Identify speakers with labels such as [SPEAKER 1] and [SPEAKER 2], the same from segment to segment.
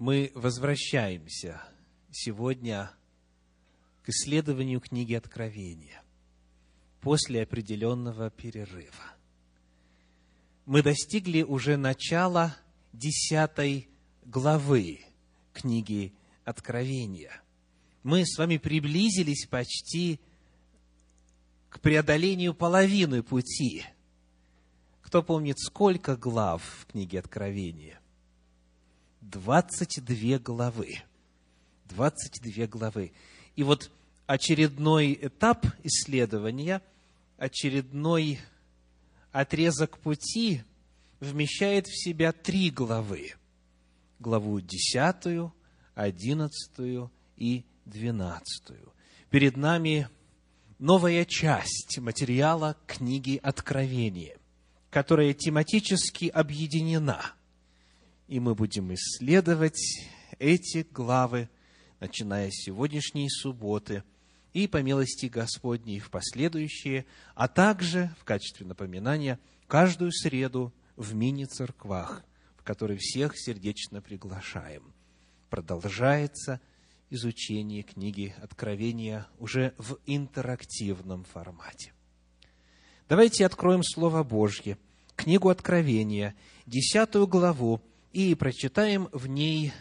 [SPEAKER 1] мы возвращаемся сегодня к исследованию книги Откровения после определенного перерыва. Мы достигли уже начала десятой главы книги Откровения. Мы с вами приблизились почти к преодолению половины пути. Кто помнит, сколько глав в книге Откровения? 22 главы. 22 главы. И вот очередной этап исследования, очередной отрезок пути вмещает в себя три главы. Главу десятую, одиннадцатую и двенадцатую. Перед нами новая часть материала книги Откровения, которая тематически объединена. И мы будем исследовать эти главы, начиная с сегодняшней субботы и по милости Господней в последующие, а также в качестве напоминания каждую среду в мини-церквах, в которые всех сердечно приглашаем. Продолжается изучение книги Откровения уже в интерактивном формате. Давайте откроем Слово Божье, книгу Откровения, десятую главу, и прочитаем в ней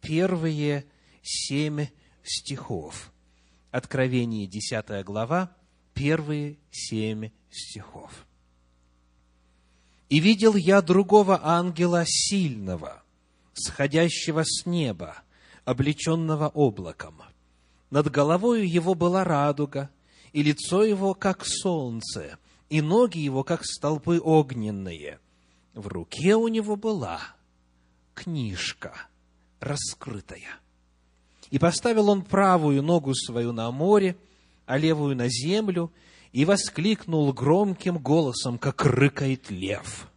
[SPEAKER 1] первые семь стихов. Откровение, десятая глава, первые семь стихов. «И видел я другого ангела сильного, сходящего с неба, облеченного облаком. Над головою его была радуга, и лицо его, как солнце, и ноги его, как столпы огненные. В руке у него была книжка раскрытая. И поставил он правую ногу свою на море, а левую на землю, и воскликнул громким голосом, как рыкает лев.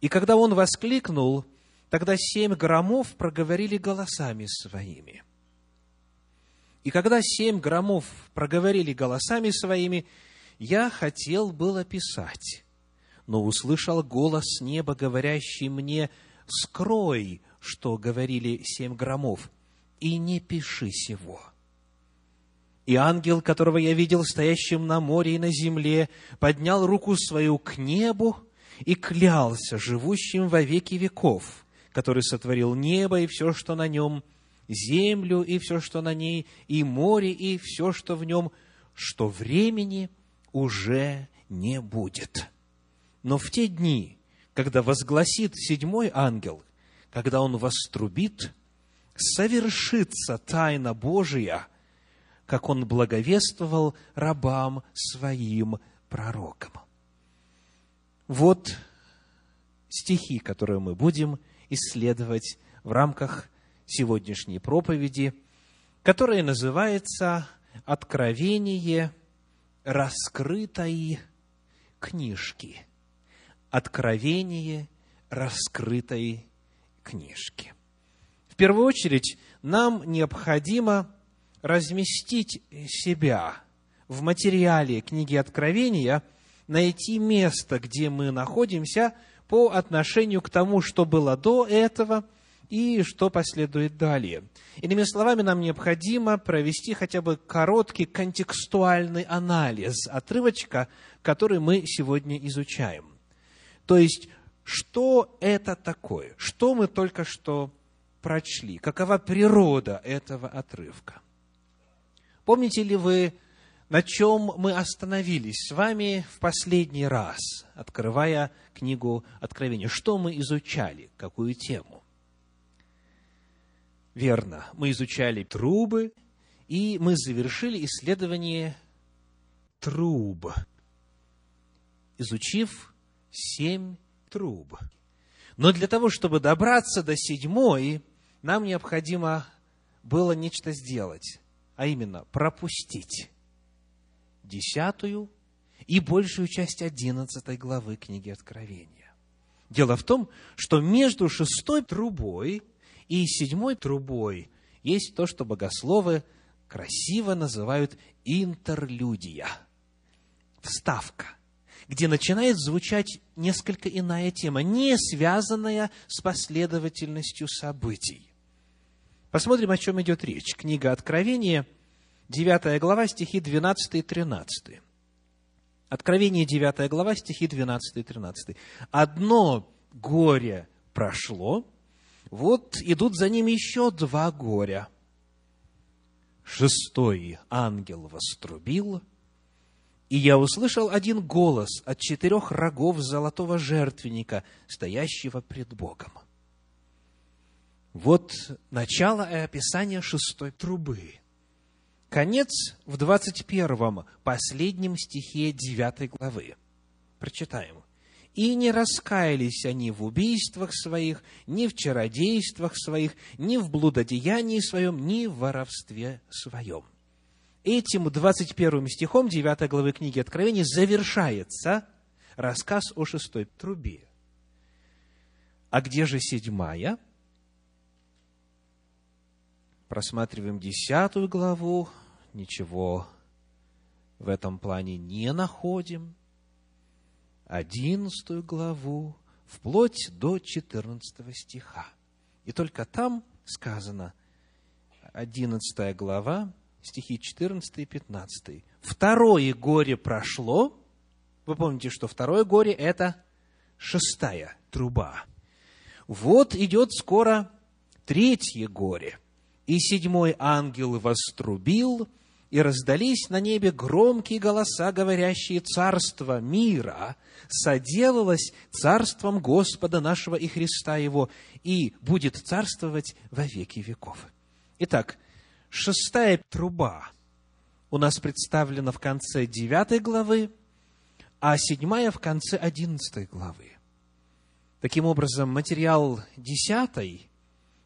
[SPEAKER 1] И когда он воскликнул, Тогда семь громов проговорили голосами своими. И когда семь громов проговорили голосами своими, я хотел было писать, но услышал голос неба, говорящий мне, «Скрой, что говорили семь громов, и не пиши сего». И ангел, которого я видел стоящим на море и на земле, поднял руку свою к небу и клялся живущим во веки веков – который сотворил небо и все, что на нем, землю и все, что на ней, и море и все, что в нем, что времени уже не будет. Но в те дни, когда возгласит седьмой ангел, когда он вострубит, совершится тайна Божия, как он благовествовал рабам своим пророкам. Вот стихи, которые мы будем исследовать в рамках сегодняшней проповеди, которая называется «Откровение раскрытой книжки». Откровение раскрытой книжки. В первую очередь, нам необходимо разместить себя в материале книги Откровения, найти место, где мы находимся – по отношению к тому, что было до этого и что последует далее. Иными словами, нам необходимо провести хотя бы короткий контекстуальный анализ отрывочка, который мы сегодня изучаем. То есть, что это такое? Что мы только что прочли? Какова природа этого отрывка? Помните ли вы на чем мы остановились с вами в последний раз, открывая книгу Откровения. Что мы изучали, какую тему? Верно, мы изучали трубы, и мы завершили исследование труб, изучив семь труб. Но для того, чтобы добраться до седьмой, нам необходимо было нечто сделать, а именно пропустить десятую и большую часть одиннадцатой главы книги Откровения. Дело в том, что между шестой трубой и седьмой трубой есть то, что богословы красиво называют интерлюдия, вставка, где начинает звучать несколько иная тема, не связанная с последовательностью событий. Посмотрим, о чем идет речь. Книга Откровения, 9 глава, стихи 12 и 13. Откровение, 9 глава, стихи 12 и 13. «Одно горе прошло, вот идут за ним еще два горя. Шестой ангел вострубил, и я услышал один голос от четырех рогов золотого жертвенника, стоящего пред Богом. Вот начало и описание шестой трубы. Конец в двадцать первом, последнем стихе девятой главы. Прочитаем. «И не раскаялись они в убийствах своих, ни в чародействах своих, ни в блудодеянии своем, ни в воровстве своем» этим 21 стихом 9 главы книги Откровения завершается рассказ о шестой трубе. А где же седьмая? Просматриваем десятую главу, ничего в этом плане не находим. Одиннадцатую главу, вплоть до 14 стиха. И только там сказано, одиннадцатая глава, стихи 14 и 15. Второе горе прошло. Вы помните, что второе горе – это шестая труба. Вот идет скоро третье горе. И седьмой ангел вострубил, и раздались на небе громкие голоса, говорящие, «Царство мира соделалось царством Господа нашего и Христа Его, и будет царствовать во веки веков». Итак, шестая труба у нас представлена в конце девятой главы, а седьмая в конце одиннадцатой главы. Таким образом, материал десятой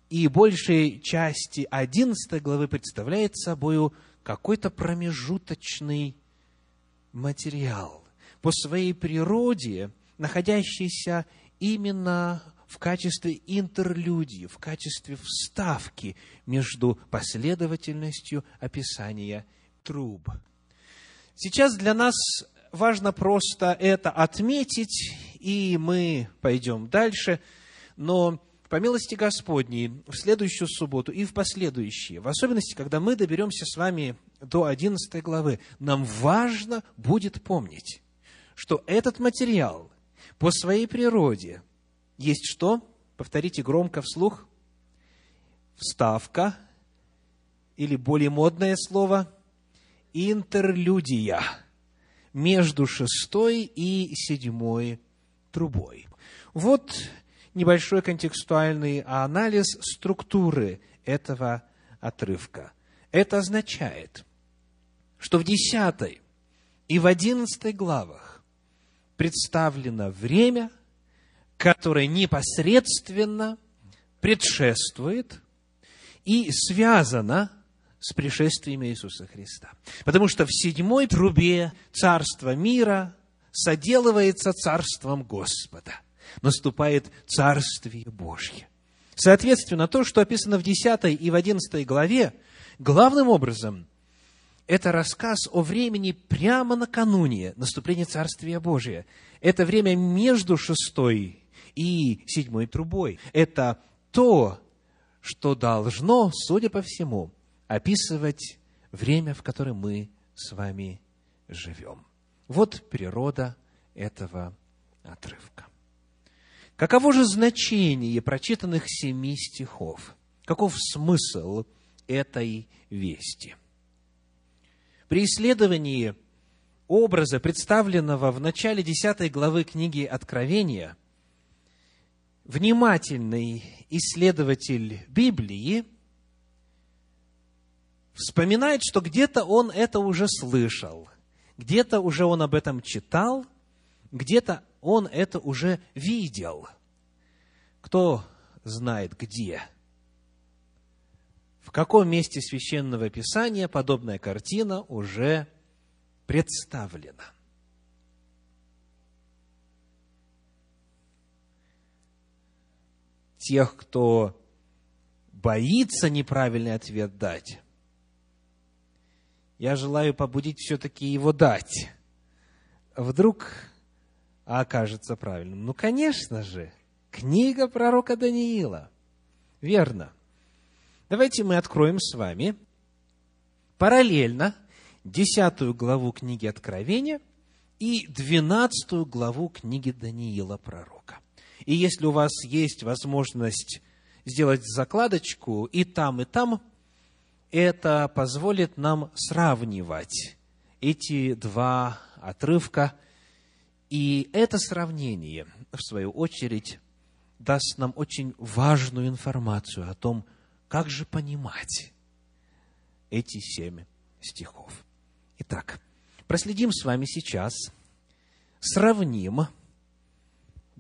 [SPEAKER 1] и большей части одиннадцатой главы представляет собой какой-то промежуточный материал, по своей природе находящийся именно в качестве интерлюдии, в качестве вставки между последовательностью описания труб. Сейчас для нас важно просто это отметить, и мы пойдем дальше, но по милости Господней в следующую субботу и в последующие, в особенности, когда мы доберемся с вами до 11 главы, нам важно будет помнить, что этот материал по своей природе есть что? Повторите громко вслух. Вставка, или более модное слово, интерлюдия между шестой и седьмой трубой. Вот небольшой контекстуальный анализ структуры этого отрывка. Это означает, что в десятой и в одиннадцатой главах представлено время – которое непосредственно предшествует и связано с пришествием Иисуса Христа. Потому что в седьмой трубе царство мира соделывается царством Господа. Наступает Царствие Божье. Соответственно, то, что описано в 10 и в 11 главе, главным образом это рассказ о времени прямо накануне наступления Царствия Божия. Это время между шестой и седьмой трубой. Это то, что должно, судя по всему, описывать время, в котором мы с вами живем. Вот природа этого отрывка. Каково же значение прочитанных семи стихов? Каков смысл этой вести? При исследовании образа, представленного в начале 10 главы книги Откровения, внимательный исследователь Библии вспоминает, что где-то он это уже слышал, где-то уже он об этом читал, где-то он это уже видел. Кто знает где? В каком месте священного писания подобная картина уже представлена? Тех, кто боится неправильный ответ дать, я желаю побудить все-таки его дать. Вдруг окажется правильным? Ну, конечно же, книга пророка Даниила. Верно. Давайте мы откроем с вами параллельно десятую главу книги Откровения и двенадцатую главу книги Даниила пророка. И если у вас есть возможность сделать закладочку и там, и там, это позволит нам сравнивать эти два отрывка. И это сравнение, в свою очередь, даст нам очень важную информацию о том, как же понимать эти семь стихов. Итак, проследим с вами сейчас, сравним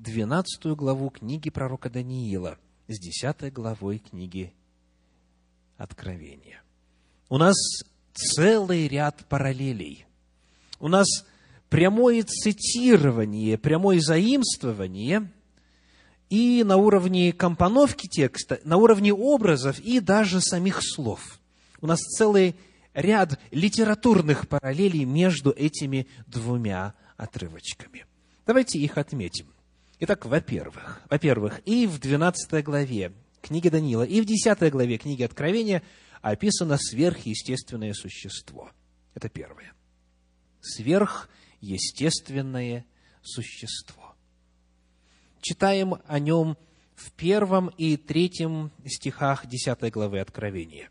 [SPEAKER 1] 12 главу книги пророка Даниила с 10 главой книги Откровения. У нас целый ряд параллелей. У нас прямое цитирование, прямое заимствование и на уровне компоновки текста, на уровне образов и даже самих слов. У нас целый ряд литературных параллелей между этими двумя отрывочками. Давайте их отметим. Итак, во-первых, во-первых, и в 12 главе книги Даниила, и в 10 главе книги Откровения описано сверхъестественное существо. Это первое. Сверхъестественное существо. Читаем о нем в первом и третьем стихах 10 главы Откровения.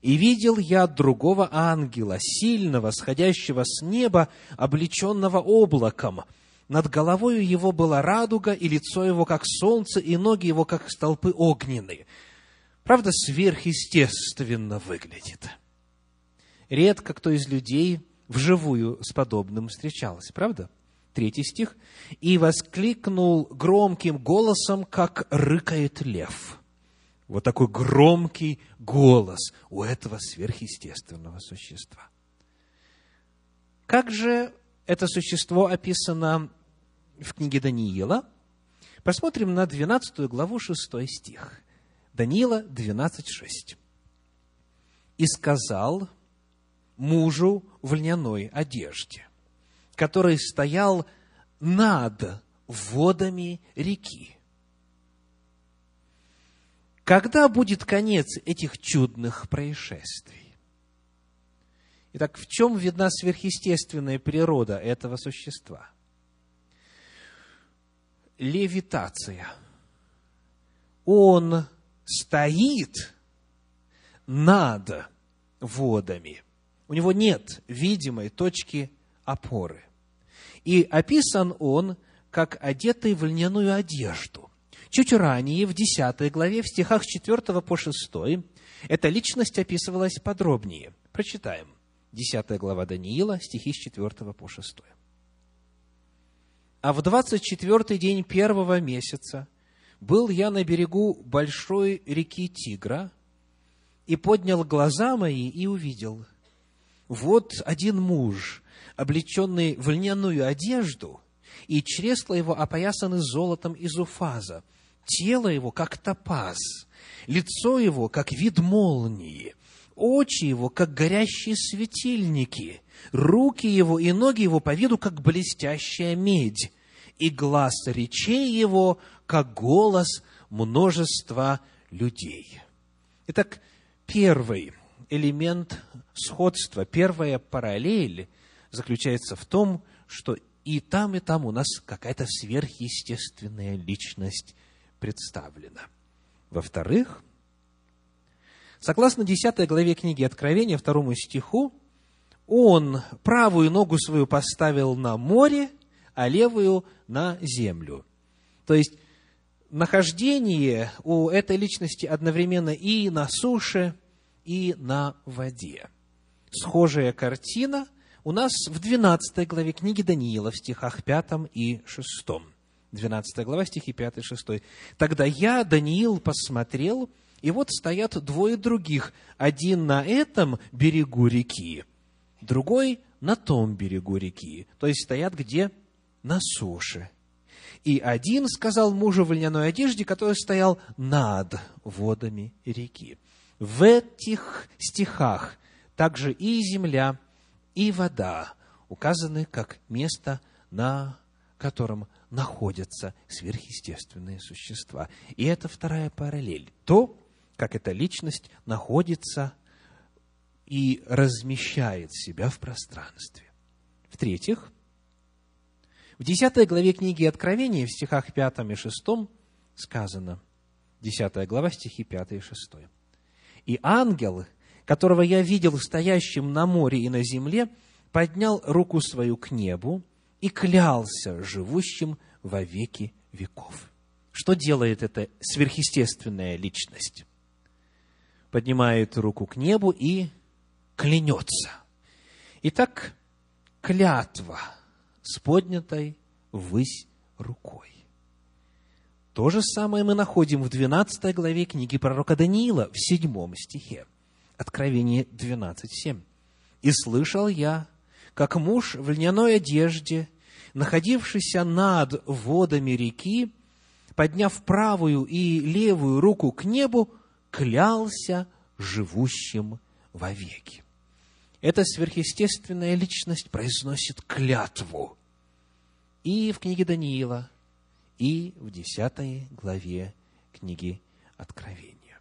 [SPEAKER 1] «И видел я другого ангела, сильного, сходящего с неба, облеченного облаком, над головою его была радуга, и лицо его, как солнце, и ноги его, как столпы огненные. Правда, сверхъестественно выглядит. Редко кто из людей вживую с подобным встречался, правда? Третий стих. «И воскликнул громким голосом, как рыкает лев». Вот такой громкий голос у этого сверхъестественного существа. Как же это существо описано в книге Даниила. Посмотрим на 12 главу 6 стих. Даниила 12.6. «И сказал мужу в льняной одежде, который стоял над водами реки. Когда будет конец этих чудных происшествий? Итак, в чем видна сверхъестественная природа этого существа? левитация. Он стоит над водами. У него нет видимой точки опоры. И описан он как одетый в льняную одежду. Чуть ранее, в 10 главе, в стихах 4 по 6, эта личность описывалась подробнее. Прочитаем. 10 глава Даниила, стихи с 4 по 6. А в двадцать четвертый день первого месяца был я на берегу большой реки Тигра и поднял глаза мои и увидел. Вот один муж, облеченный в льняную одежду, и чресла его опоясаны золотом из уфаза, тело его, как топаз, лицо его, как вид молнии, очи его, как горящие светильники, руки его и ноги его по виду, как блестящая медь, и глаз речей его, как голос множества людей. Итак, первый элемент сходства, первая параллель заключается в том, что и там, и там у нас какая-то сверхъестественная личность представлена. Во-вторых, согласно 10 главе книги Откровения, второму стиху, он правую ногу свою поставил на море, а левую на землю. То есть, нахождение у этой личности одновременно и на суше, и на воде. Схожая картина у нас в 12 главе книги Даниила в стихах 5 и 6. 12 глава, стихи 5 и 6. «Тогда я, Даниил, посмотрел, и вот стоят двое других, один на этом берегу реки, другой на том берегу реки». То есть стоят где? На суше. И один сказал мужу в льняной одежде, который стоял над водами реки. В этих стихах также и земля, и вода указаны как место, на котором находятся сверхъестественные существа. И это вторая параллель. То, как эта личность находится и размещает себя в пространстве. В-третьих, в 10 главе книги Откровения, в стихах 5 и 6 сказано, 10 глава, стихи 5 и 6. «И ангел, которого я видел стоящим на море и на земле, поднял руку свою к небу и клялся живущим во веки веков». Что делает эта сверхъестественная личность? Поднимает руку к небу и клянется. Итак, клятва с поднятой ввысь рукой. То же самое мы находим в 12 главе книги пророка Даниила, в 7 стихе. Откровение 12.7. «И слышал я, как муж в льняной одежде, находившийся над водами реки, подняв правую и левую руку к небу, клялся живущим вовеки. Эта сверхъестественная личность произносит клятву и в книге Даниила, и в десятой главе книги Откровения.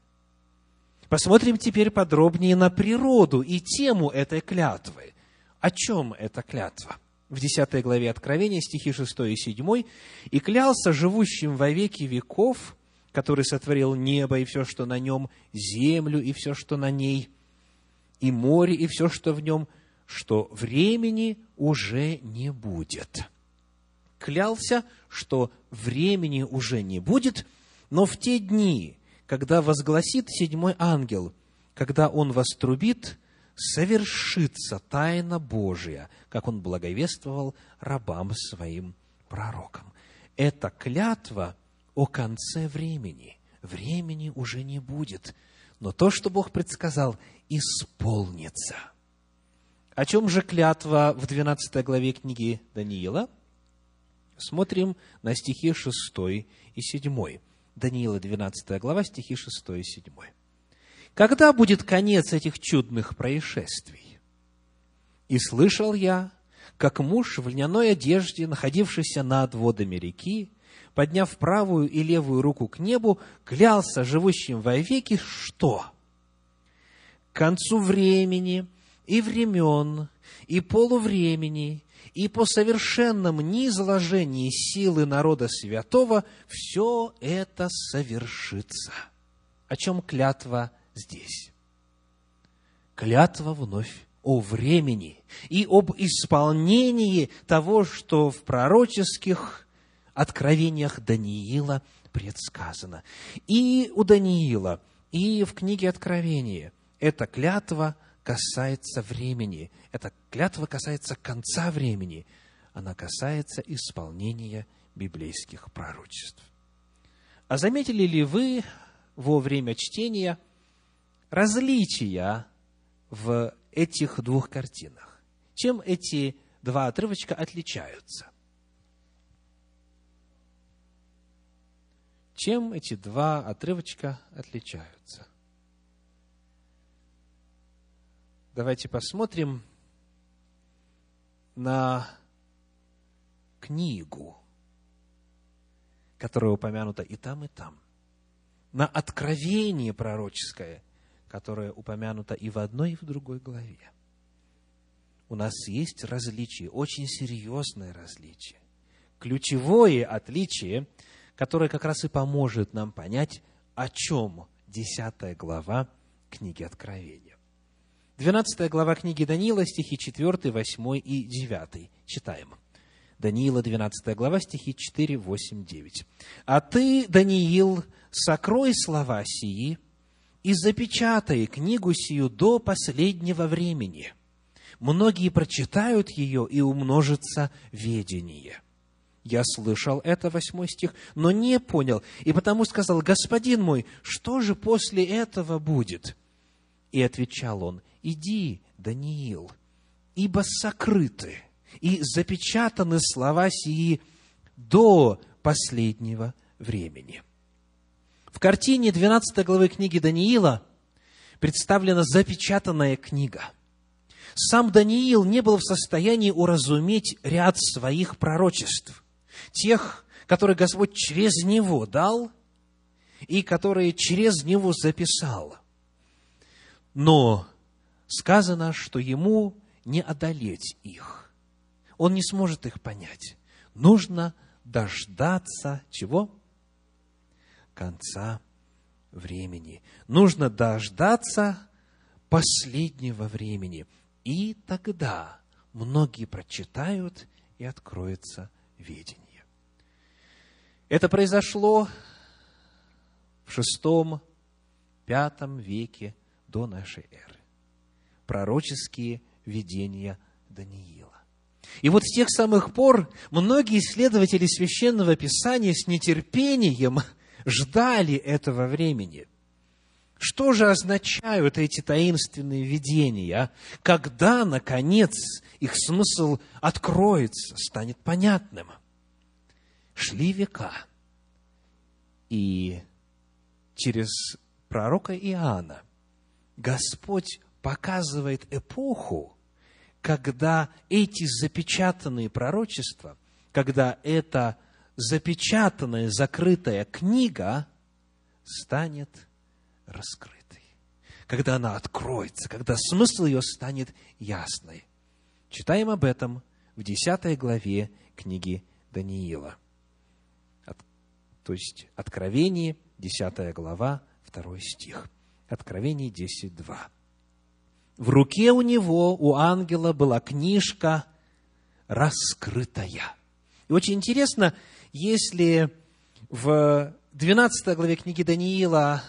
[SPEAKER 1] Посмотрим теперь подробнее на природу и тему этой клятвы. О чем эта клятва? В десятой главе Откровения, стихи 6 и 7, «И клялся живущим во веки веков, который сотворил небо и все, что на нем, землю и все, что на ней, и море и все, что в нем, что времени уже не будет» клялся, что времени уже не будет, но в те дни, когда возгласит седьмой ангел, когда он вострубит, совершится тайна Божия, как он благовествовал рабам своим пророкам. Это клятва о конце времени. Времени уже не будет. Но то, что Бог предсказал, исполнится. О чем же клятва в 12 главе книги Даниила – Смотрим на стихи 6 и 7. Даниила, 12 глава, стихи 6 и 7. «Когда будет конец этих чудных происшествий? И слышал я, как муж в льняной одежде, находившийся над водами реки, подняв правую и левую руку к небу, клялся живущим во веки, что? К концу времени и времен, и полувремени, и по совершенном низложении силы народа святого все это совершится. О чем клятва здесь? Клятва вновь о времени и об исполнении того, что в пророческих откровениях Даниила предсказано. И у Даниила, и в книге Откровения эта клятва – касается времени. Эта клятва касается конца времени. Она касается исполнения библейских пророчеств. А заметили ли вы во время чтения различия в этих двух картинах? Чем эти два отрывочка отличаются? Чем эти два отрывочка отличаются? Давайте посмотрим на книгу, которая упомянута и там, и там, на откровение пророческое, которое упомянуто и в одной, и в другой главе. У нас есть различие, очень серьезное различие. Ключевое отличие, которое как раз и поможет нам понять, о чем десятая глава книги Откровения. 12 глава книги Даниила, стихи 4, 8 и 9. Читаем. Даниила, 12 глава, стихи 4, 8, 9. «А ты, Даниил, сокрой слова сии и запечатай книгу сию до последнего времени. Многие прочитают ее, и умножится ведение». Я слышал это, восьмой стих, но не понял, и потому сказал, «Господин мой, что же после этого будет?» И отвечал он, иди, Даниил, ибо сокрыты и запечатаны слова сии до последнего времени. В картине 12 главы книги Даниила представлена запечатанная книга. Сам Даниил не был в состоянии уразуметь ряд своих пророчеств. Тех, которые Господь через него дал и которые через него записал. Но сказано, что ему не одолеть их. Он не сможет их понять. Нужно дождаться чего? Конца времени. Нужно дождаться последнего времени. И тогда многие прочитают и откроется ведение. Это произошло в шестом, пятом веке до нашей эры. Пророческие видения Даниила. И вот с тех самых пор многие исследователи священного писания с нетерпением ждали этого времени. Что же означают эти таинственные видения? Когда, наконец, их смысл откроется, станет понятным? Шли века. И через пророка Иоанна Господь показывает эпоху, когда эти запечатанные пророчества, когда эта запечатанная, закрытая книга станет раскрытой. Когда она откроется, когда смысл ее станет ясной. Читаем об этом в 10 главе книги Даниила. То есть Откровение, 10 глава, 2 стих. Откровение 10.2. В руке у него, у ангела, была книжка раскрытая. И очень интересно, если в 12 главе книги Даниила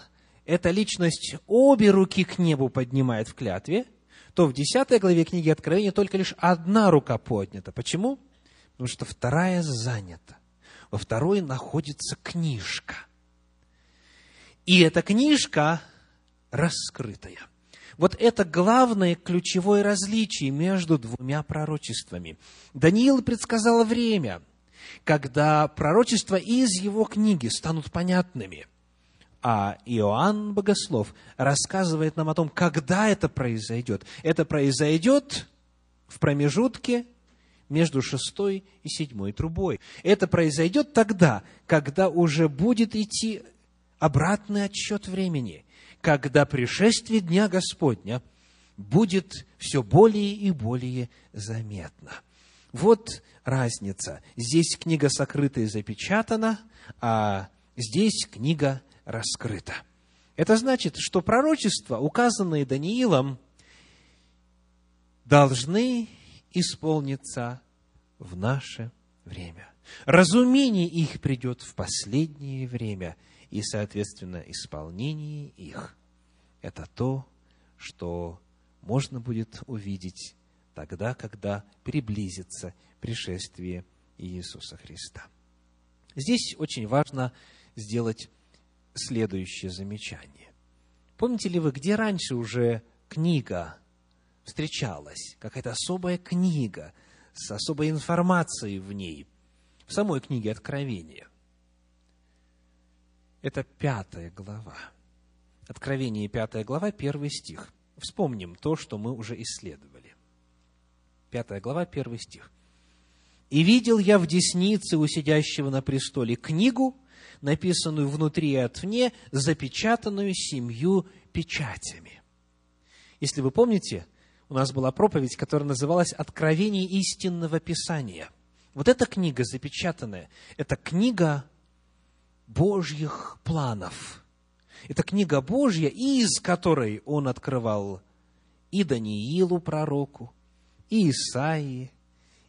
[SPEAKER 1] эта личность обе руки к небу поднимает в клятве, то в 10 главе книги Откровения только лишь одна рука поднята. Почему? Потому что вторая занята. Во второй находится книжка. И эта книжка раскрытая. Вот это главное ключевое различие между двумя пророчествами. Даниил предсказал время, когда пророчества из его книги станут понятными. А Иоанн Богослов рассказывает нам о том, когда это произойдет. Это произойдет в промежутке между шестой и седьмой трубой. Это произойдет тогда, когда уже будет идти обратный отсчет времени, когда пришествие Дня Господня будет все более и более заметно. Вот разница. Здесь книга сокрыта и запечатана, а здесь книга раскрыта. Это значит, что пророчества, указанные Даниилом, должны исполниться в наше время. Разумение их придет в последнее время, и, соответственно, исполнение их – это то, что можно будет увидеть тогда, когда приблизится пришествие Иисуса Христа. Здесь очень важно сделать следующее замечание. Помните ли вы, где раньше уже книга встречалась, какая-то особая книга с особой информацией в ней, в самой книге Откровения? Это пятая глава. Откровение, пятая глава, первый стих. Вспомним то, что мы уже исследовали. Пятая глава, первый стих. «И видел я в деснице у сидящего на престоле книгу, написанную внутри и отвне, запечатанную семью печатями». Если вы помните, у нас была проповедь, которая называлась «Откровение истинного Писания». Вот эта книга запечатанная, это книга Божьих планов. Это книга Божья, из которой он открывал и Даниилу пророку, и Исаии,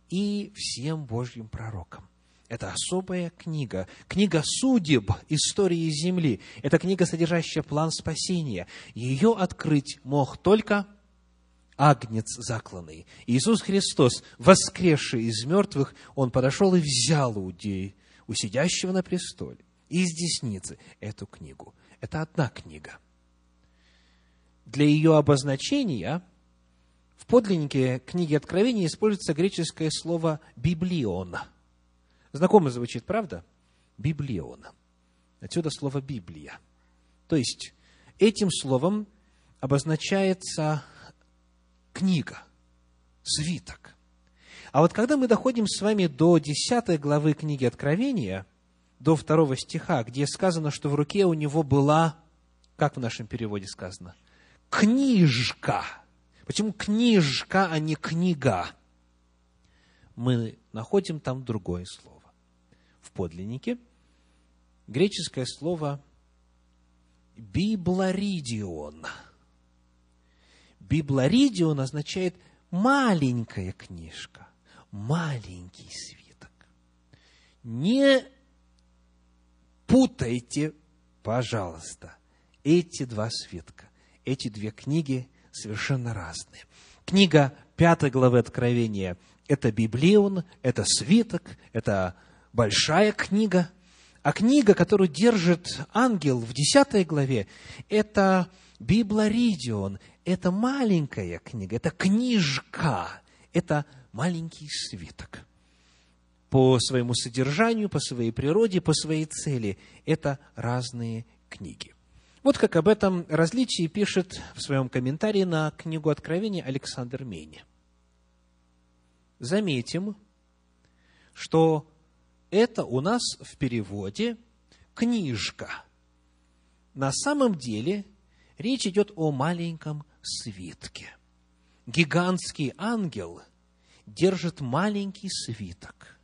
[SPEAKER 1] и всем Божьим пророкам. Это особая книга, книга судеб истории Земли. Это книга, содержащая план спасения. Ее открыть мог только агнец закланный. Иисус Христос, воскресший из мертвых, Он подошел и взял у, у сидящего на престоле из десницы эту книгу. Это одна книга. Для ее обозначения в подлиннике книги Откровения используется греческое слово «библион». Знакомо звучит, правда? Библион. Отсюда слово «библия». То есть, этим словом обозначается книга, свиток. А вот когда мы доходим с вами до 10 главы книги Откровения, до второго стиха, где сказано, что в руке у него была, как в нашем переводе сказано, книжка. Почему книжка, а не книга? Мы находим там другое слово. В подлиннике греческое слово библоридион. Библоридион означает маленькая книжка, маленький свиток. Не путайте, пожалуйста, эти два свитка. Эти две книги совершенно разные. Книга пятой главы Откровения – это Библион, это свиток, это большая книга. А книга, которую держит ангел в десятой главе, это Библоридион, это маленькая книга, это книжка, это маленький свиток. По своему содержанию, по своей природе, по своей цели это разные книги. Вот как об этом различии пишет в своем комментарии на книгу Откровения Александр Мейни. Заметим, что это у нас в переводе книжка. На самом деле речь идет о маленьком свитке. Гигантский ангел держит маленький свиток.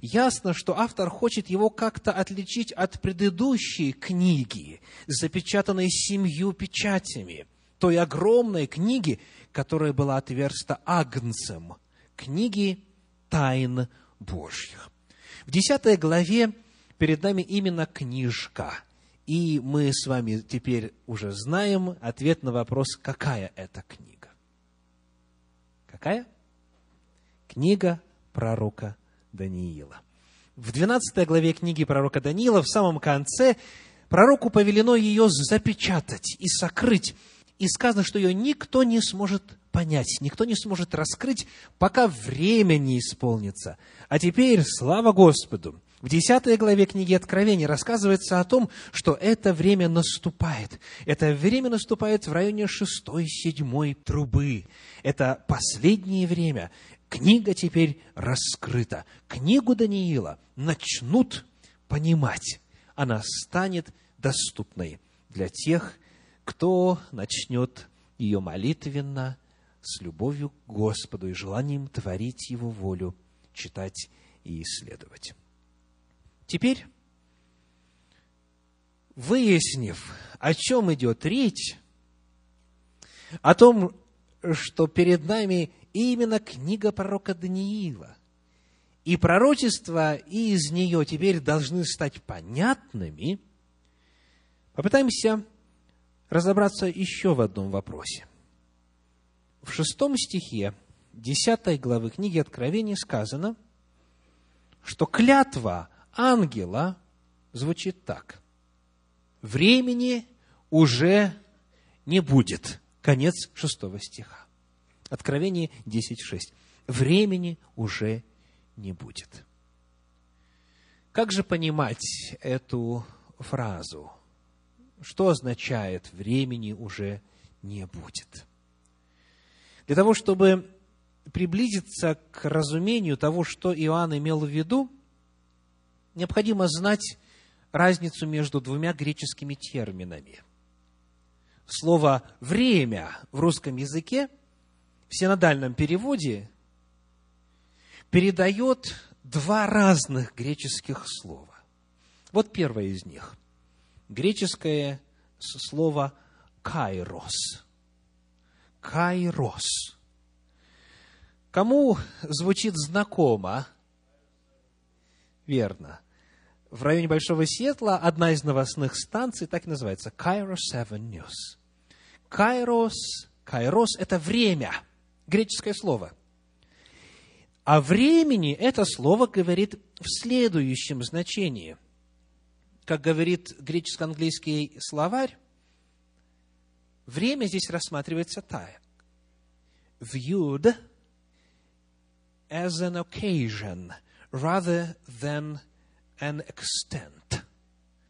[SPEAKER 1] Ясно, что автор хочет его как-то отличить от предыдущей книги, запечатанной семью печатями, той огромной книги, которая была отверста Агнцем, книги тайн Божьих. В десятой главе перед нами именно книжка. И мы с вами теперь уже знаем ответ на вопрос, какая это книга. Какая? Книга пророка Даниила. В 12 главе книги пророка Даниила, в самом конце, пророку повелено ее запечатать и сокрыть. И сказано, что ее никто не сможет понять, никто не сможет раскрыть, пока время не исполнится. А теперь, слава Господу, в 10 главе книги Откровения рассказывается о том, что это время наступает. Это время наступает в районе шестой-седьмой трубы. Это последнее время. Книга теперь раскрыта. Книгу Даниила начнут понимать. Она станет доступной для тех, кто начнет ее молитвенно, с любовью к Господу и желанием творить Его волю, читать и исследовать. Теперь, выяснив, о чем идет речь, о том, что перед нами именно книга пророка Даниила, и пророчества из нее теперь должны стать понятными, попытаемся разобраться еще в одном вопросе. В шестом стихе десятой главы книги Откровения сказано, что клятва ангела звучит так. Времени уже не будет. Конец шестого стиха. Откровение 10.6. Времени уже не будет. Как же понимать эту фразу? Что означает «времени уже не будет»? Для того, чтобы приблизиться к разумению того, что Иоанн имел в виду, необходимо знать разницу между двумя греческими терминами. Слово «время» в русском языке в синодальном переводе передает два разных греческих слова. Вот первое из них. Греческое слово «кайрос». «Кайрос». Кому звучит знакомо? Верно. В районе Большого Сиэтла одна из новостных станций так и называется – Kairos 7 News. Кайрос, кайрос – это время – греческое слово. О времени это слово говорит в следующем значении. Как говорит греческо-английский словарь, время здесь рассматривается так. Viewed as an occasion rather than an extent.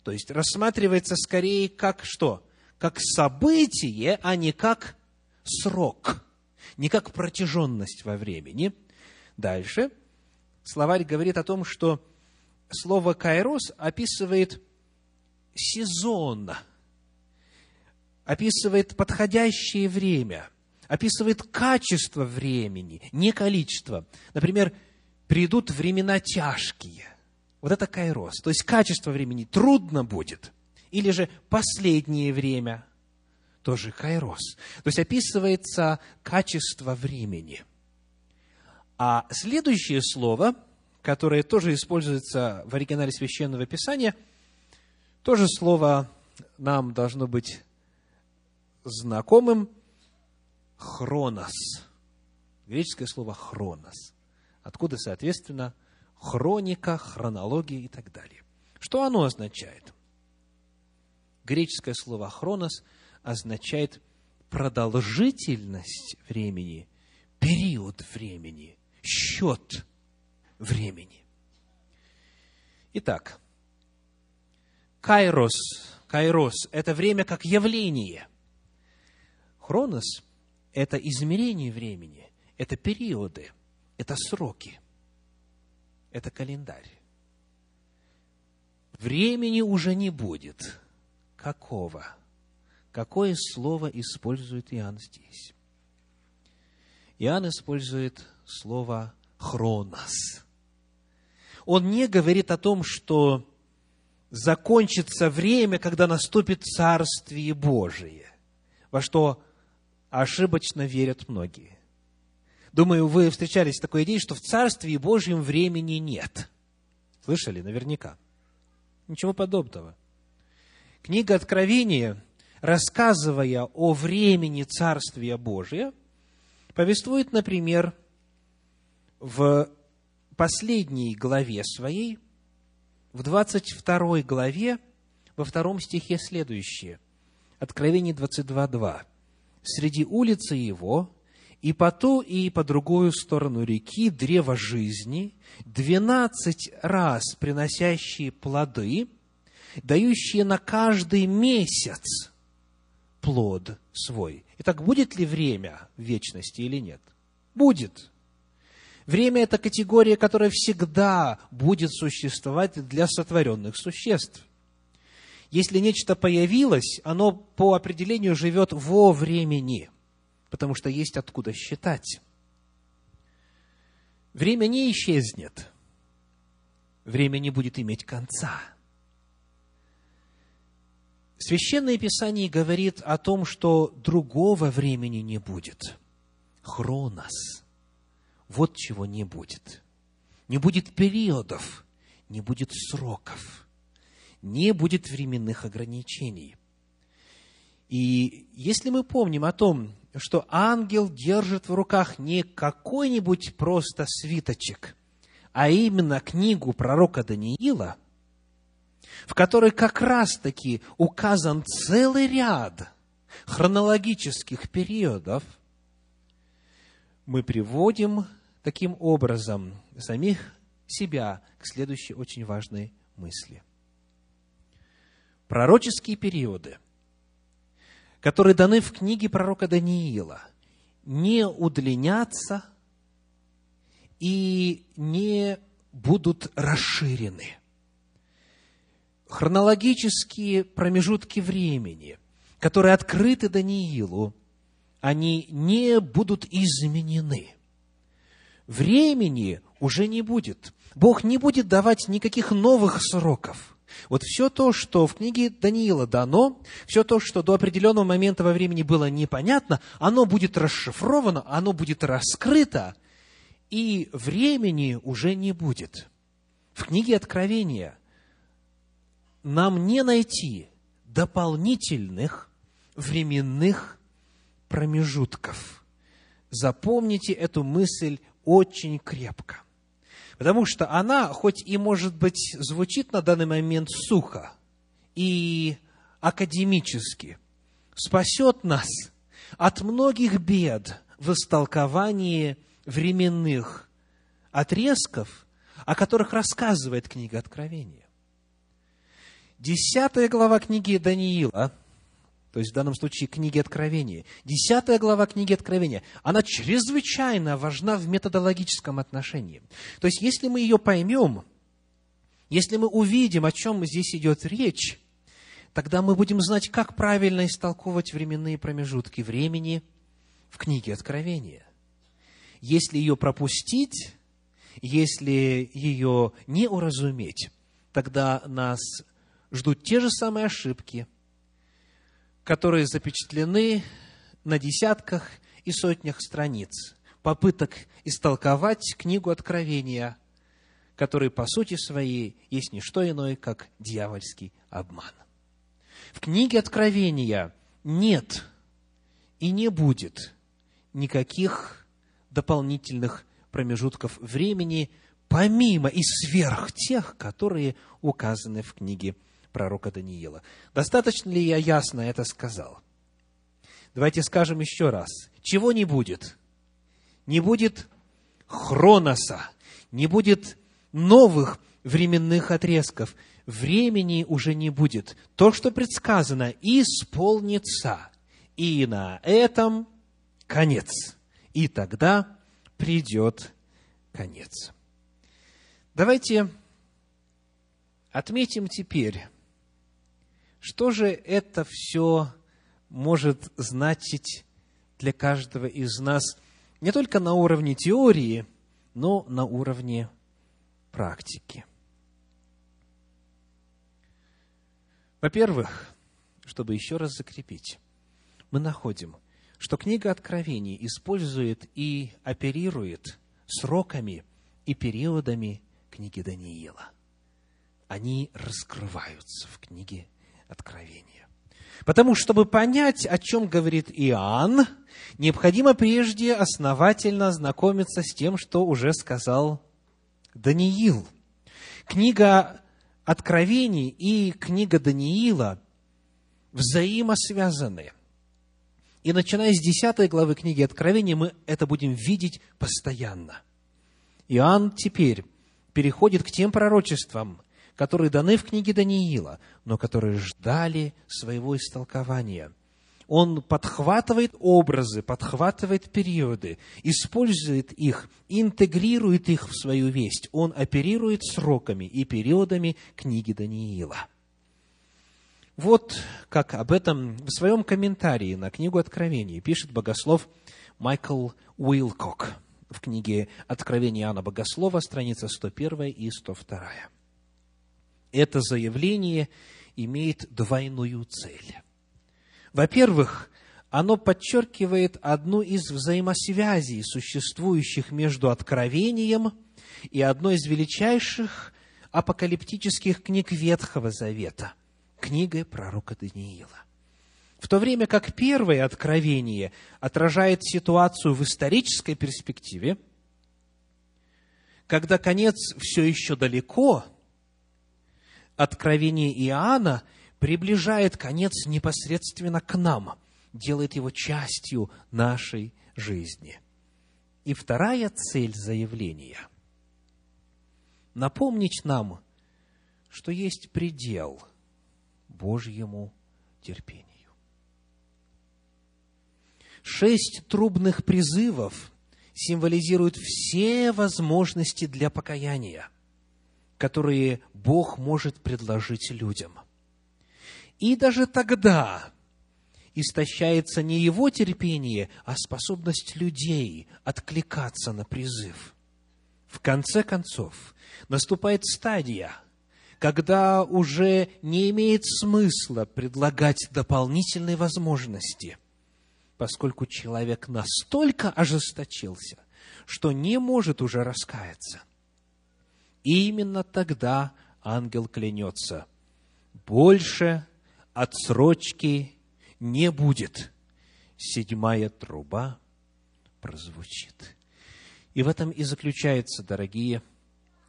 [SPEAKER 1] То есть рассматривается скорее как что? Как событие, а не как срок не как протяженность во времени. Дальше словарь говорит о том, что слово «кайрос» описывает сезон, описывает подходящее время, описывает качество времени, не количество. Например, придут времена тяжкие. Вот это кайрос. То есть качество времени трудно будет. Или же последнее время – тоже кайрос. То есть описывается качество времени. А следующее слово, которое тоже используется в оригинале Священного Писания, тоже слово нам должно быть знакомым – хронос. Греческое слово хронос. Откуда, соответственно, хроника, хронология и так далее. Что оно означает? Греческое слово хронос – означает продолжительность времени, период времени, счет времени. Итак, кайрос, кайрос – это время как явление. Хронос – это измерение времени, это периоды, это сроки, это календарь. Времени уже не будет. Какого? какое слово использует Иоанн здесь? Иоанн использует слово «хронос». Он не говорит о том, что закончится время, когда наступит Царствие Божие, во что ошибочно верят многие. Думаю, вы встречались с такой идеей, что в Царстве Божьем времени нет. Слышали наверняка. Ничего подобного. Книга Откровения рассказывая о времени Царствия Божия, повествует, например, в последней главе своей, в 22 главе, во втором стихе следующее. Откровение 22.2. «Среди улицы его и по ту, и по другую сторону реки древо жизни, двенадцать раз приносящие плоды, дающие на каждый месяц плод свой. Итак, будет ли время вечности или нет? Будет. Время – это категория, которая всегда будет существовать для сотворенных существ. Если нечто появилось, оно по определению живет во времени, потому что есть откуда считать. Время не исчезнет. Время не будет иметь конца – Священное Писание говорит о том, что другого времени не будет. Хронос. Вот чего не будет. Не будет периодов, не будет сроков, не будет временных ограничений. И если мы помним о том, что ангел держит в руках не какой-нибудь просто свиточек, а именно книгу пророка Даниила – в которой как раз-таки указан целый ряд хронологических периодов, мы приводим таким образом самих себя к следующей очень важной мысли. Пророческие периоды, которые даны в книге пророка Даниила, не удлинятся и не будут расширены – хронологические промежутки времени, которые открыты Даниилу, они не будут изменены. Времени уже не будет. Бог не будет давать никаких новых сроков. Вот все то, что в книге Даниила дано, все то, что до определенного момента во времени было непонятно, оно будет расшифровано, оно будет раскрыто, и времени уже не будет. В книге Откровения – нам не найти дополнительных временных промежутков. Запомните эту мысль очень крепко. Потому что она, хоть и, может быть, звучит на данный момент сухо и академически, спасет нас от многих бед в истолковании временных отрезков, о которых рассказывает книга Откровения. Десятая глава книги Даниила, то есть в данном случае книги Откровения. Десятая глава книги Откровения, она чрезвычайно важна в методологическом отношении. То есть, если мы ее поймем, если мы увидим, о чем здесь идет речь, тогда мы будем знать, как правильно истолковывать временные промежутки времени в книге Откровения. Если ее пропустить, если ее не уразуметь, тогда нас ждут те же самые ошибки – которые запечатлены на десятках и сотнях страниц попыток истолковать книгу Откровения, который по сути своей есть не что иное, как дьявольский обман. В книге Откровения нет и не будет никаких дополнительных промежутков времени, помимо и сверх тех, которые указаны в книге пророка Даниила. Достаточно ли я ясно это сказал? Давайте скажем еще раз. Чего не будет? Не будет хроноса, не будет новых временных отрезков. Времени уже не будет. То, что предсказано, исполнится. И на этом конец. И тогда придет конец. Давайте отметим теперь что же это все может значить для каждого из нас не только на уровне теории, но на уровне практики? Во-первых, чтобы еще раз закрепить, мы находим, что книга Откровений использует и оперирует сроками и периодами книги Даниила. Они раскрываются в книге Откровения. Потому, чтобы понять, о чем говорит Иоанн, необходимо прежде основательно ознакомиться с тем, что уже сказал Даниил. Книга Откровений и книга Даниила взаимосвязаны. И начиная с 10 главы книги Откровения, мы это будем видеть постоянно. Иоанн теперь переходит к тем пророчествам, которые даны в книге Даниила, но которые ждали своего истолкования. Он подхватывает образы, подхватывает периоды, использует их, интегрирует их в свою весть. Он оперирует сроками и периодами книги Даниила. Вот как об этом в своем комментарии на книгу Откровений пишет богослов Майкл Уилкок в книге «Откровение Иоанна Богослова», страница 101 и 102 это заявление имеет двойную цель. Во-первых, оно подчеркивает одну из взаимосвязей, существующих между откровением и одной из величайших апокалиптических книг Ветхого Завета, книгой пророка Даниила. В то время как первое откровение отражает ситуацию в исторической перспективе, когда конец все еще далеко – откровение Иоанна приближает конец непосредственно к нам, делает его частью нашей жизни. И вторая цель заявления – напомнить нам, что есть предел Божьему терпению. Шесть трубных призывов символизируют все возможности для покаяния – которые Бог может предложить людям. И даже тогда истощается не его терпение, а способность людей откликаться на призыв. В конце концов, наступает стадия, когда уже не имеет смысла предлагать дополнительные возможности, поскольку человек настолько ожесточился, что не может уже раскаяться – именно тогда ангел клянется, больше отсрочки не будет. Седьмая труба прозвучит. И в этом и заключается, дорогие,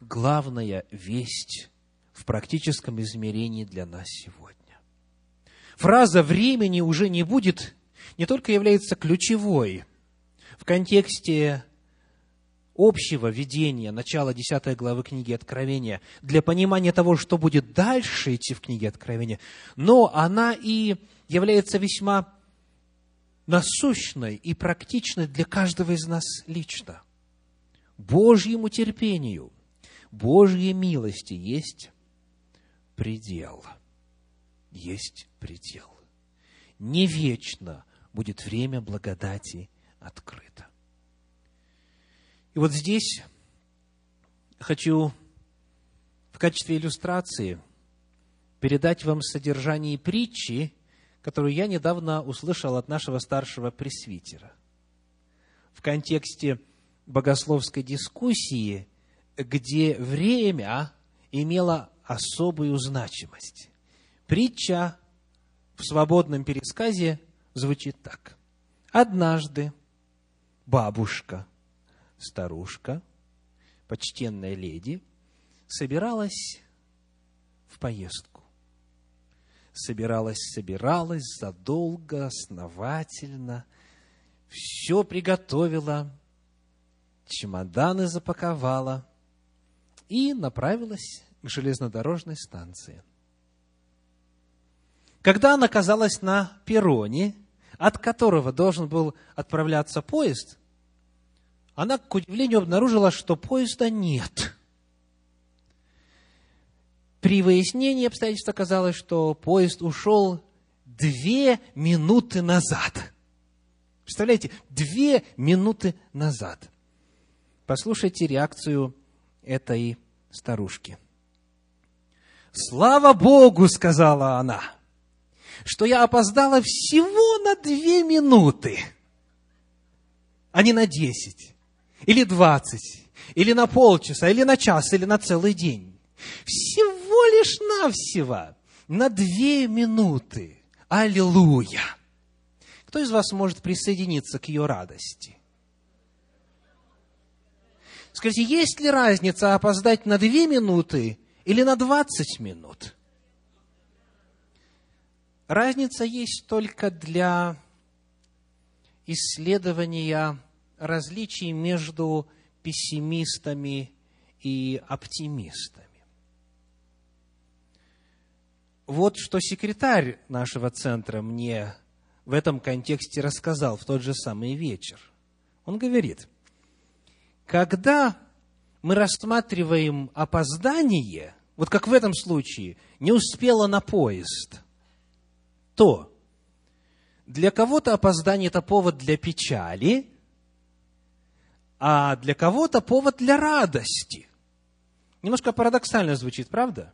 [SPEAKER 1] главная весть в практическом измерении для нас сегодня. Фраза «времени уже не будет» не только является ключевой в контексте общего видения начала 10 главы книги Откровения, для понимания того, что будет дальше идти в книге Откровения, но она и является весьма насущной и практичной для каждого из нас лично. Божьему терпению, Божьей милости есть предел. Есть предел. Не вечно будет время благодати открыто. И вот здесь хочу в качестве иллюстрации передать вам содержание притчи, которую я недавно услышал от нашего старшего пресвитера. В контексте богословской дискуссии, где время имело особую значимость. Притча в свободном пересказе звучит так. Однажды бабушка, старушка, почтенная леди, собиралась в поездку собиралась, собиралась задолго, основательно, все приготовила, чемоданы запаковала и направилась к железнодорожной станции. Когда она оказалась на перроне, от которого должен был отправляться поезд, она, к удивлению, обнаружила, что поезда нет – при выяснении обстоятельств оказалось, что поезд ушел две минуты назад. Представляете, две минуты назад. Послушайте реакцию этой старушки. Слава Богу, сказала она, что я опоздала всего на две минуты, а не на десять, или двадцать, или на полчаса, или на час, или на целый день. Всего лишь навсего на две минуты. Аллилуйя! Кто из вас может присоединиться к ее радости? Скажите, есть ли разница опоздать на две минуты или на двадцать минут? Разница есть только для исследования различий между пессимистами и оптимистами. Вот что секретарь нашего центра мне в этом контексте рассказал в тот же самый вечер. Он говорит, когда мы рассматриваем опоздание, вот как в этом случае, не успела на поезд, то для кого-то опоздание – это повод для печали, а для кого-то повод для радости. Немножко парадоксально звучит, правда?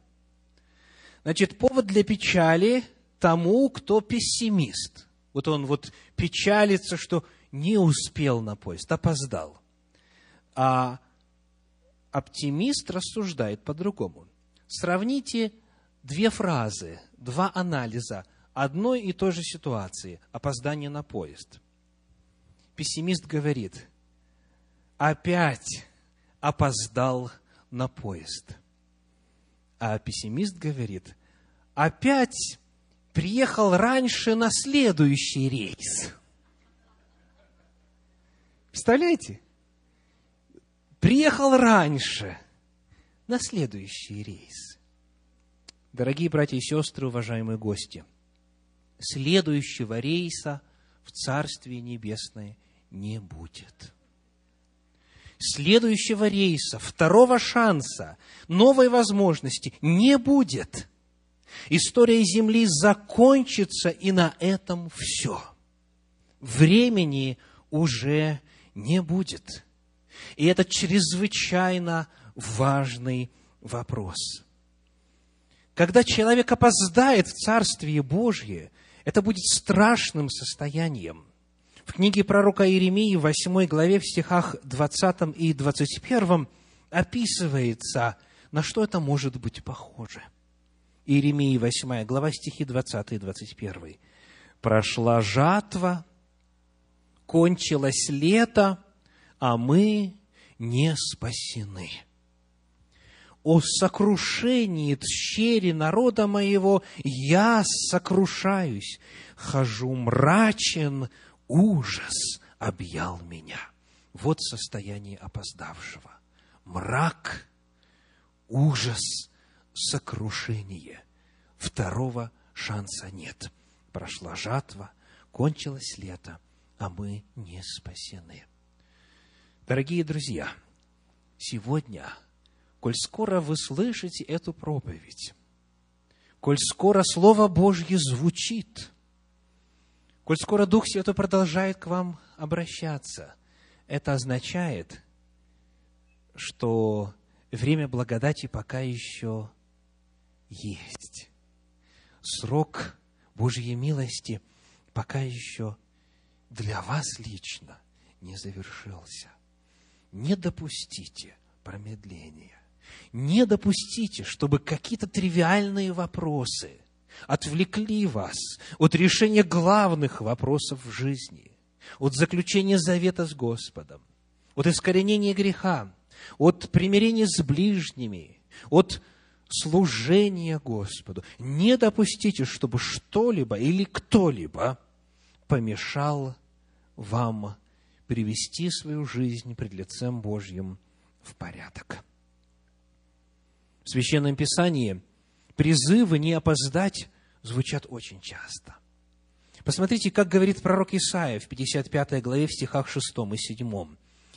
[SPEAKER 1] Значит, повод для печали тому, кто пессимист. Вот он вот печалится, что не успел на поезд, опоздал. А оптимист рассуждает по-другому. Сравните две фразы, два анализа одной и той же ситуации – опоздание на поезд. Пессимист говорит, опять опоздал на поезд – а пессимист говорит, опять приехал раньше на следующий рейс. Представляете? Приехал раньше на следующий рейс. Дорогие братья и сестры, уважаемые гости, следующего рейса в Царствие Небесное не будет следующего рейса, второго шанса, новой возможности не будет. История Земли закончится, и на этом все. Времени уже не будет. И это чрезвычайно важный вопрос. Когда человек опоздает в Царствие Божье, это будет страшным состоянием – в книге пророка Иеремии, в 8 главе, в стихах 20 и 21 описывается, на что это может быть похоже. Иеремии, 8 глава, стихи 20 и 21. «Прошла жатва, кончилось лето, а мы не спасены. О сокрушении тщери народа моего я сокрушаюсь, хожу мрачен ужас объял меня. Вот состояние опоздавшего. Мрак, ужас, сокрушение. Второго шанса нет. Прошла жатва, кончилось лето, а мы не спасены. Дорогие друзья, сегодня, коль скоро вы слышите эту проповедь, коль скоро Слово Божье звучит, коль скоро Дух Святой продолжает к вам обращаться, это означает, что время благодати пока еще есть. Срок Божьей милости пока еще для вас лично не завершился. Не допустите промедления. Не допустите, чтобы какие-то тривиальные вопросы отвлекли вас от решения главных вопросов в жизни, от заключения завета с Господом, от искоренения греха, от примирения с ближними, от служения Господу. Не допустите, чтобы что-либо или кто-либо помешал вам привести свою жизнь пред лицем Божьим в порядок. В Священном Писании призывы не опоздать звучат очень часто. Посмотрите, как говорит пророк Исаия в 55 главе в стихах 6 и 7.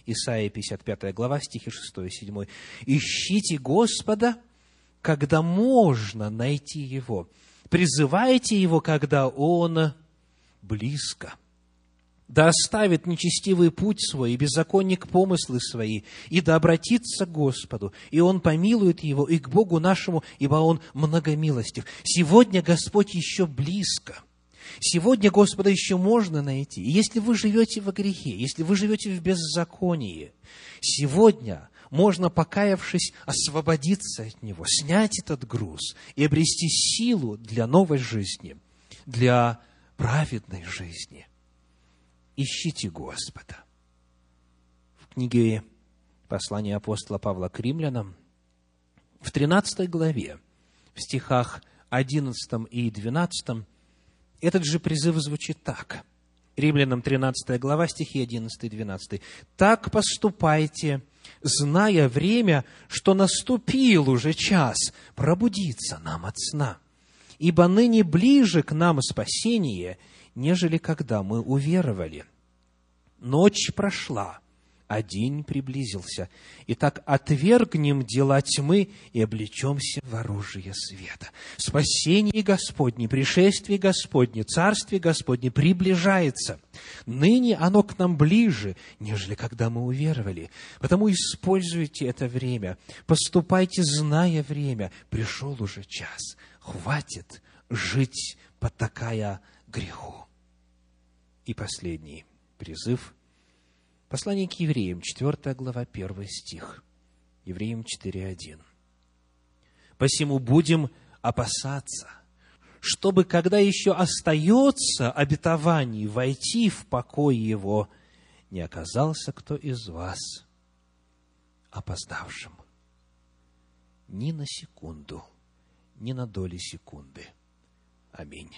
[SPEAKER 1] Исаия 55 глава, стихи 6 и 7. «Ищите Господа, когда можно найти Его. Призывайте Его, когда Он близко» да оставит нечестивый путь свой и беззаконник помыслы свои, и да обратится к Господу, и Он помилует его, и к Богу нашему, ибо Он многомилостив. Сегодня Господь еще близко. Сегодня Господа еще можно найти. И если вы живете во грехе, если вы живете в беззаконии, сегодня можно, покаявшись, освободиться от него, снять этот груз и обрести силу для новой жизни, для праведной жизни – ищите Господа. В книге послания апостола Павла к римлянам, в 13 главе, в стихах 11 и 12, этот же призыв звучит так. Римлянам 13 глава, стихи 11 и 12. «Так поступайте, зная время, что наступил уже час пробудиться нам от сна. Ибо ныне ближе к нам спасение, нежели когда мы уверовали. Ночь прошла, а день приблизился. Итак, отвергнем дела тьмы и облечемся в оружие света. Спасение Господне, пришествие Господне, Царствие Господне приближается. Ныне оно к нам ближе, нежели когда мы уверовали. Потому используйте это время, поступайте, зная время. Пришел уже час. Хватит жить потакая греху. И последний призыв. Послание к евреям, 4 глава, 1 стих. Евреям 4.1. «Посему будем опасаться, чтобы, когда еще остается обетование войти в покой его, не оказался кто из вас опоздавшим. Ни на секунду, ни на доли секунды. Аминь.